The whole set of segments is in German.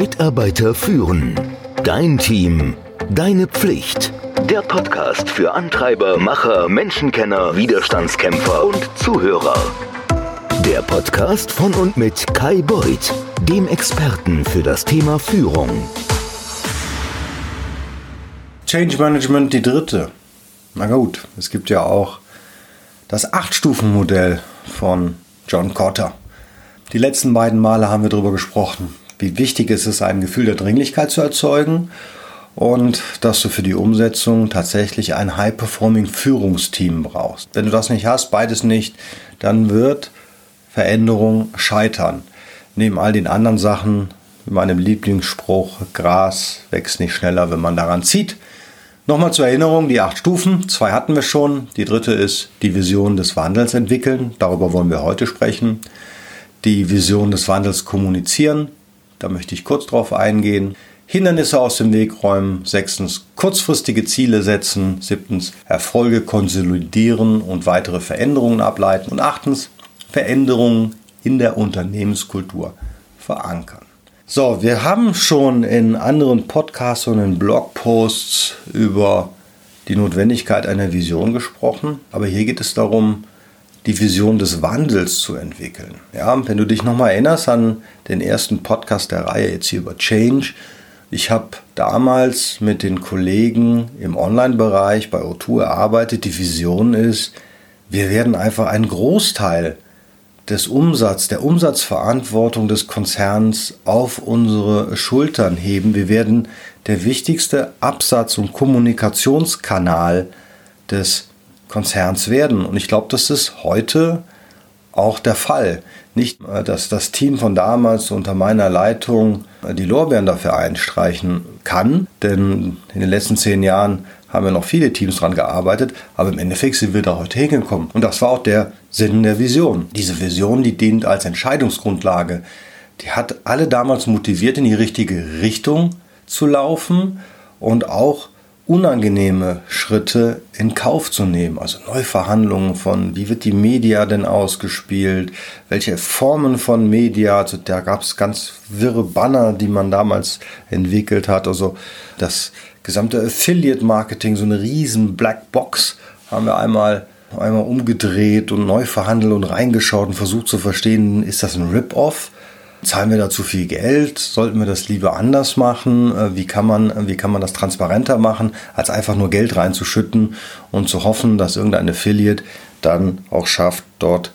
Mitarbeiter führen. Dein Team. Deine Pflicht. Der Podcast für Antreiber, Macher, Menschenkenner, Widerstandskämpfer und Zuhörer. Der Podcast von und mit Kai Beuth, dem Experten für das Thema Führung. Change Management die dritte. Na gut, es gibt ja auch das Acht-Stufen-Modell von John Cotter. Die letzten beiden Male haben wir darüber gesprochen, wie wichtig es ist, ein Gefühl der Dringlichkeit zu erzeugen und dass du für die Umsetzung tatsächlich ein High-Performing Führungsteam brauchst. Wenn du das nicht hast, beides nicht, dann wird Veränderung scheitern. Neben all den anderen Sachen, meinem Lieblingsspruch, Gras wächst nicht schneller, wenn man daran zieht. Nochmal zur Erinnerung, die acht Stufen, zwei hatten wir schon. Die dritte ist die Vision des Wandels entwickeln. Darüber wollen wir heute sprechen. Die Vision des Wandels kommunizieren. Da möchte ich kurz drauf eingehen. Hindernisse aus dem Weg räumen. Sechstens, kurzfristige Ziele setzen. Siebtens, Erfolge konsolidieren und weitere Veränderungen ableiten. Und achtens, Veränderungen in der Unternehmenskultur verankern. So, wir haben schon in anderen Podcasts und in Blogposts über die Notwendigkeit einer Vision gesprochen, aber hier geht es darum, die Vision des Wandels zu entwickeln. Ja, wenn du dich nochmal erinnerst an den ersten Podcast der Reihe jetzt hier über Change, ich habe damals mit den Kollegen im Online-Bereich bei O2 erarbeitet. Die Vision ist, wir werden einfach einen Großteil des Umsatzes, der Umsatzverantwortung des Konzerns auf unsere Schultern heben. Wir werden der wichtigste Absatz- und Kommunikationskanal des Konzerns werden. Und ich glaube, das ist heute auch der Fall. Nicht, äh, dass das Team von damals unter meiner Leitung äh, die Lorbeeren dafür einstreichen kann, denn in den letzten zehn Jahren haben wir noch viele Teams daran gearbeitet, aber im Endeffekt sind wir da heute hingekommen. Und das war auch der Sinn der Vision. Diese Vision, die dient als Entscheidungsgrundlage. Die hat alle damals motiviert, in die richtige Richtung zu laufen und auch unangenehme Schritte in Kauf zu nehmen. Also Neuverhandlungen von, wie wird die Media denn ausgespielt, welche Formen von Media, also da gab es ganz wirre Banner, die man damals entwickelt hat. Also das gesamte Affiliate-Marketing, so eine riesen Blackbox haben wir einmal einmal umgedreht und neu verhandelt und reingeschaut und versucht zu verstehen, ist das ein Rip-Off? Zahlen wir da zu viel Geld? Sollten wir das lieber anders machen? Äh, wie kann man, wie kann man das transparenter machen, als einfach nur Geld reinzuschütten und zu hoffen, dass irgendein Affiliate dann auch schafft, dort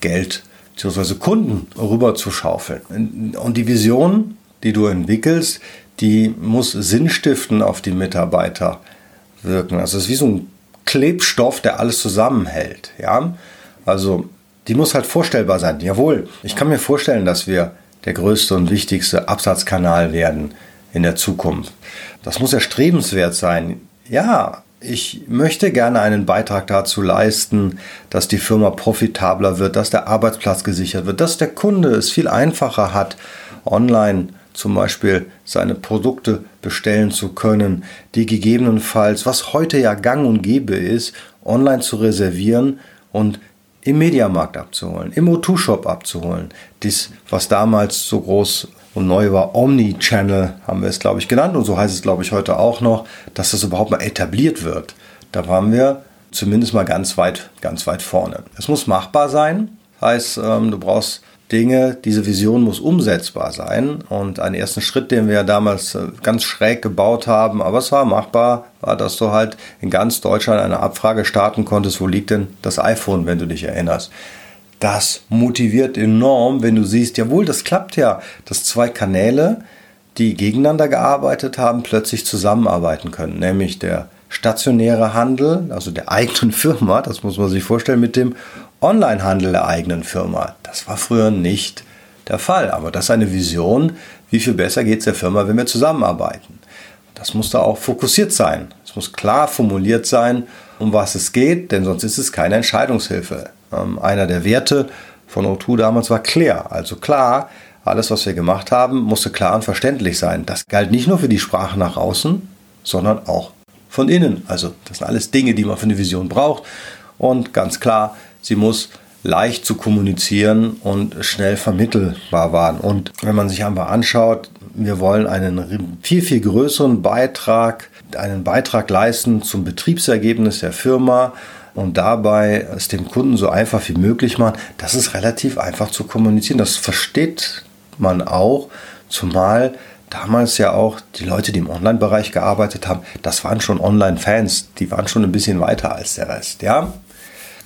Geld bzw. Kunden rüber zu schaufeln. Und die Vision, die du entwickelst, die muss sinnstiften auf die Mitarbeiter wirken. Also es ist wie so ein Klebstoff, der alles zusammenhält. Ja? Also die muss halt vorstellbar sein. Jawohl, ich kann mir vorstellen, dass wir der größte und wichtigste Absatzkanal werden in der Zukunft. Das muss erstrebenswert sein. Ja, ich möchte gerne einen Beitrag dazu leisten, dass die Firma profitabler wird, dass der Arbeitsplatz gesichert wird, dass der Kunde es viel einfacher hat, online zum Beispiel seine Produkte bestellen zu können, die gegebenenfalls, was heute ja gang und gäbe ist, online zu reservieren und im Mediamarkt abzuholen, im O2-Shop abzuholen. Dies, was damals so groß und neu war, Omni-Channel haben wir es, glaube ich, genannt und so heißt es, glaube ich, heute auch noch, dass das überhaupt mal etabliert wird. Da waren wir zumindest mal ganz weit, ganz weit vorne. Es muss machbar sein, heißt, ähm, du brauchst Dinge, diese Vision muss umsetzbar sein. Und ein ersten Schritt, den wir damals äh, ganz schräg gebaut haben, aber es war machbar, war, dass du halt in ganz Deutschland eine Abfrage starten konntest, wo liegt denn das iPhone, wenn du dich erinnerst. Das motiviert enorm, wenn du siehst, jawohl, das klappt ja, dass zwei Kanäle, die gegeneinander gearbeitet haben, plötzlich zusammenarbeiten können, nämlich der stationäre Handel, also der eigenen Firma, das muss man sich vorstellen, mit dem Onlinehandel der eigenen Firma. Das war früher nicht der Fall. Aber das ist eine Vision, wie viel besser geht es der Firma, wenn wir zusammenarbeiten. Das muss da auch fokussiert sein. Es muss klar formuliert sein, um was es geht, denn sonst ist es keine Entscheidungshilfe. Ähm, einer der Werte von O2 damals war klar. Also klar, alles, was wir gemacht haben, musste klar und verständlich sein. Das galt nicht nur für die Sprache nach außen, sondern auch von innen. Also das sind alles Dinge, die man für eine Vision braucht. Und ganz klar, sie muss leicht zu kommunizieren und schnell vermittelbar waren. Und wenn man sich einfach anschaut, wir wollen einen viel, viel größeren Beitrag, einen Beitrag leisten zum Betriebsergebnis der Firma und dabei es dem Kunden so einfach wie möglich machen. Das ist relativ einfach zu kommunizieren. Das versteht man auch, zumal damals ja auch die Leute, die im Online-Bereich gearbeitet haben, das waren schon Online-Fans, die waren schon ein bisschen weiter als der Rest, ja.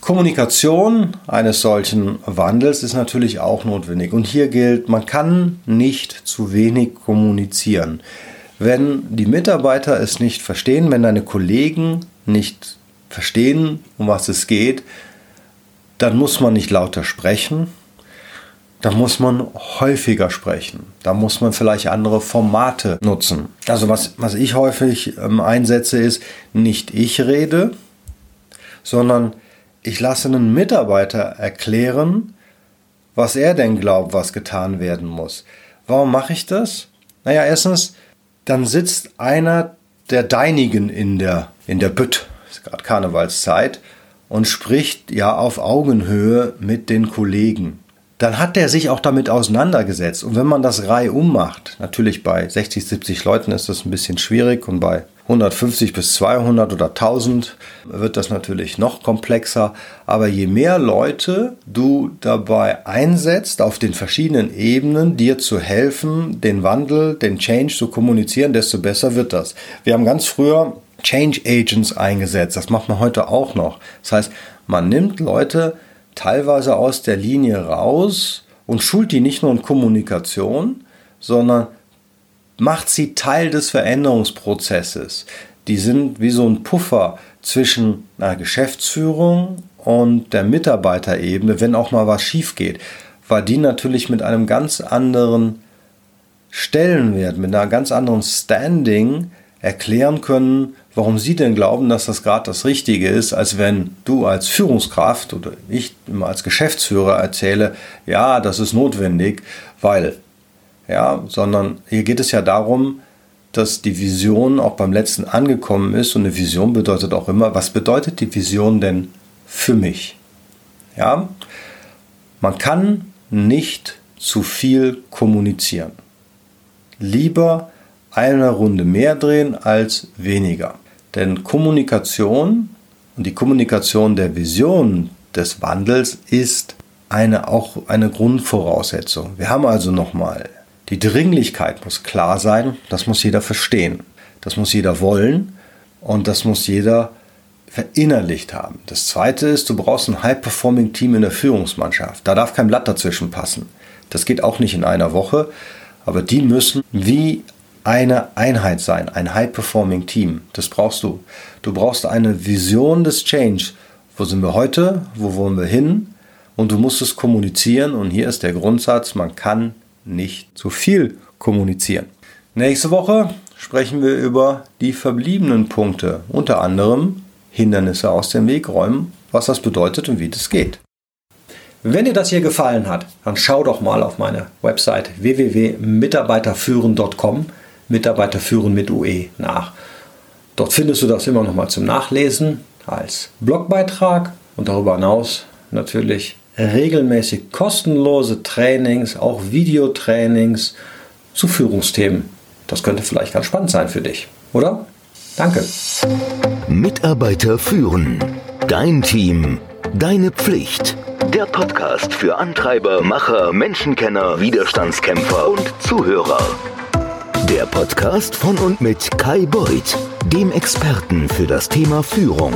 Kommunikation eines solchen Wandels ist natürlich auch notwendig. Und hier gilt, man kann nicht zu wenig kommunizieren. Wenn die Mitarbeiter es nicht verstehen, wenn deine Kollegen nicht verstehen, um was es geht, dann muss man nicht lauter sprechen, da muss man häufiger sprechen. Da muss man vielleicht andere Formate nutzen. Also was, was ich häufig ähm, einsetze, ist nicht ich rede, sondern ich lasse einen Mitarbeiter erklären, was er denn glaubt, was getan werden muss. Warum mache ich das? Naja, erstens, dann sitzt einer der Deinigen in der, in der Bütt, ist gerade Karnevalszeit, und spricht ja auf Augenhöhe mit den Kollegen. Dann hat der sich auch damit auseinandergesetzt. Und wenn man das reihum macht, natürlich bei 60, 70 Leuten ist das ein bisschen schwierig und bei 150 bis 200 oder 1000 wird das natürlich noch komplexer. Aber je mehr Leute du dabei einsetzt, auf den verschiedenen Ebenen dir zu helfen, den Wandel, den Change zu kommunizieren, desto besser wird das. Wir haben ganz früher Change Agents eingesetzt. Das macht man heute auch noch. Das heißt, man nimmt Leute teilweise aus der Linie raus und schult die nicht nur in Kommunikation, sondern macht sie Teil des Veränderungsprozesses. Die sind wie so ein Puffer zwischen einer Geschäftsführung und der Mitarbeiterebene, wenn auch mal was schief geht, weil die natürlich mit einem ganz anderen Stellenwert, mit einer ganz anderen Standing erklären können, warum sie denn glauben, dass das gerade das Richtige ist, als wenn du als Führungskraft oder ich immer als Geschäftsführer erzähle, ja, das ist notwendig, weil ja, sondern hier geht es ja darum, dass die Vision auch beim letzten angekommen ist und eine Vision bedeutet auch immer, was bedeutet die Vision denn für mich? Ja, man kann nicht zu viel kommunizieren. Lieber eine Runde mehr drehen als weniger. Denn Kommunikation und die Kommunikation der Vision des Wandels ist eine, auch eine Grundvoraussetzung. Wir haben also nochmal die Dringlichkeit muss klar sein, das muss jeder verstehen. Das muss jeder wollen und das muss jeder verinnerlicht haben. Das zweite ist, du brauchst ein High-Performing-Team in der Führungsmannschaft. Da darf kein Blatt dazwischen passen. Das geht auch nicht in einer Woche, aber die müssen wie eine Einheit sein, ein High-Performing-Team. Das brauchst du. Du brauchst eine Vision des Change. Wo sind wir heute? Wo wollen wir hin? Und du musst es kommunizieren. Und hier ist der Grundsatz, man kann nicht zu viel kommunizieren. Nächste Woche sprechen wir über die verbliebenen Punkte, unter anderem Hindernisse aus dem Weg räumen, was das bedeutet und wie das geht. Wenn dir das hier gefallen hat, dann schau doch mal auf meine Website www.mitarbeiterführen.com, Mitarbeiterführen mit UE nach. Dort findest du das immer noch mal zum Nachlesen als Blogbeitrag und darüber hinaus natürlich regelmäßig kostenlose Trainings, auch Videotrainings zu Führungsthemen. Das könnte vielleicht ganz spannend sein für dich, oder? Danke. Mitarbeiter führen. Dein Team. Deine Pflicht. Der Podcast für Antreiber, Macher, Menschenkenner, Widerstandskämpfer und Zuhörer. Der Podcast von und mit Kai Beuth, dem Experten für das Thema Führung.